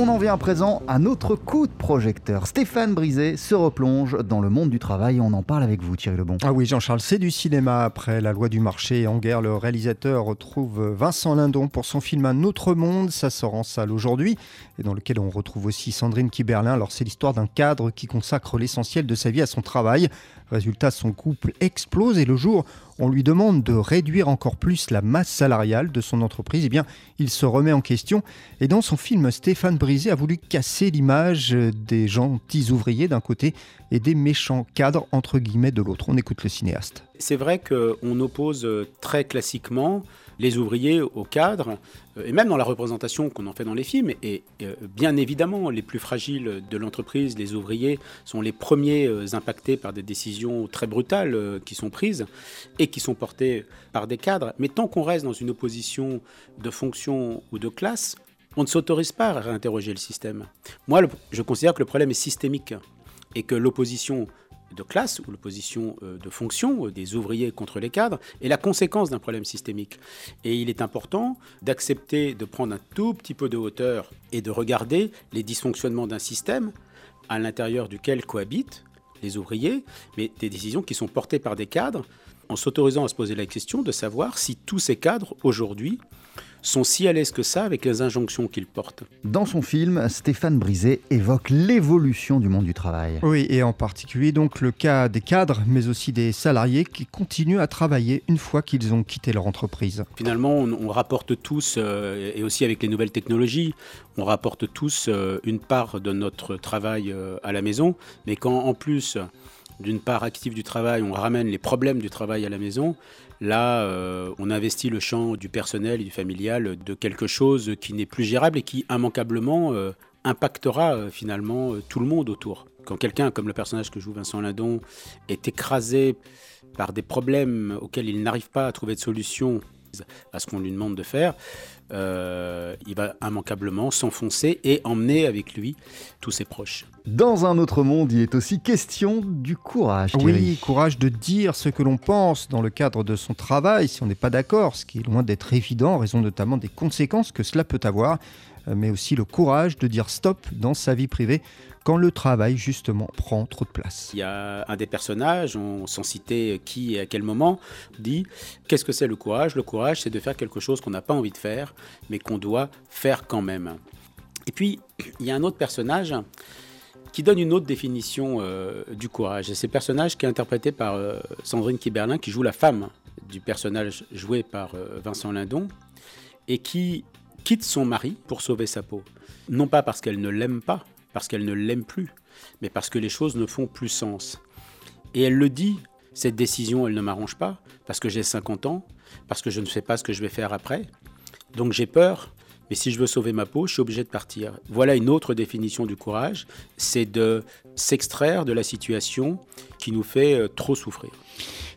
On en vient à présent à notre coup de projecteur. Stéphane Brisé se replonge dans le monde du travail. On en parle avec vous, Thierry Lebon. Ah oui, Jean-Charles, c'est du cinéma. Après la loi du marché en guerre, le réalisateur retrouve Vincent Lindon pour son film Un autre monde. Ça sort en salle aujourd'hui et dans lequel on retrouve aussi Sandrine Kiberlin. Alors, c'est l'histoire d'un cadre qui consacre l'essentiel de sa vie à son travail. Résultat, son couple explose et le jour on lui demande de réduire encore plus la masse salariale de son entreprise, eh bien, il se remet en question. Et dans son film, Stéphane Brisé a voulu casser l'image des gentils ouvriers d'un côté et des méchants cadres, entre guillemets, de l'autre. On écoute le cinéaste. C'est vrai qu'on oppose très classiquement les ouvriers aux cadres, euh, et même dans la représentation qu'on en fait dans les films. Et euh, bien évidemment, les plus fragiles de l'entreprise, les ouvriers, sont les premiers euh, impactés par des décisions très brutales qui sont prises et qui sont portées par des cadres. Mais tant qu'on reste dans une opposition de fonction ou de classe, on ne s'autorise pas à réinterroger le système. Moi, je considère que le problème est systémique et que l'opposition de classe ou l'opposition euh, de fonction euh, des ouvriers contre les cadres est la conséquence d'un problème systémique. Et il est important d'accepter de prendre un tout petit peu de hauteur et de regarder les dysfonctionnements d'un système à l'intérieur duquel cohabitent les ouvriers, mais des décisions qui sont portées par des cadres, en s'autorisant à se poser la question de savoir si tous ces cadres aujourd'hui sont si à l'aise que ça avec les injonctions qu'ils portent. Dans son film, Stéphane Brisé évoque l'évolution du monde du travail. Oui, et en particulier donc le cas des cadres, mais aussi des salariés qui continuent à travailler une fois qu'ils ont quitté leur entreprise. Finalement, on, rapporte tous, euh, et aussi avec les nouvelles technologies, on rapporte tous euh, une part de notre travail euh, à la maison, mais quand en plus d'une part active du travail, on ramène les problèmes du travail à la maison. Là, euh, on investit le champ du personnel et du familial de quelque chose qui n'est plus gérable et qui immanquablement euh, impactera euh, finalement tout le monde autour. Quand quelqu'un, comme le personnage que joue Vincent Lindon, est écrasé par des problèmes auxquels il n'arrive pas à trouver de solution à ce qu'on lui demande de faire, euh, il va immanquablement s'enfoncer et emmener avec lui tous ses proches. Dans un autre monde, il est aussi question du courage. Oui, courage de dire ce que l'on pense dans le cadre de son travail si on n'est pas d'accord, ce qui est loin d'être évident en raison notamment des conséquences que cela peut avoir. Euh, mais aussi le courage de dire stop dans sa vie privée quand le travail justement prend trop de place. Il y a un des personnages, on, sans citer qui et à quel moment, dit qu'est-ce que c'est le courage? Le courage, c'est de faire quelque chose qu'on n'a pas envie de faire, mais qu'on doit faire quand même. Et puis, il y a un autre personnage qui donne une autre définition euh, du courage. Et c'est le personnage qui est interprété par euh, Sandrine Kiberlin, qui joue la femme du personnage joué par Vincent Lindon, et qui quitte son mari pour sauver sa peau. Non pas parce qu'elle ne l'aime pas, parce qu'elle ne l'aime plus, mais parce que les choses ne font plus sens. Et elle le dit, cette décision, elle ne m'arrange pas, parce que j'ai 50 ans, parce que je ne sais pas ce que je vais faire après. Donc j'ai peur, mais si je veux sauver ma peau, je suis obligé de partir. Voilà une autre définition du courage, c'est de s'extraire de la situation qui nous fait euh, trop souffrir.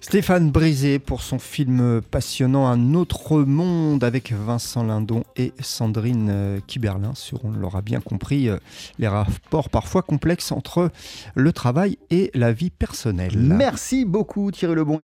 Stéphane Brisé pour son film passionnant Un autre monde avec Vincent Lindon et Sandrine euh, Kiberlin sur, on l'aura bien compris, euh, les rapports parfois complexes entre le travail et la vie personnelle. Merci beaucoup Thierry Lebon.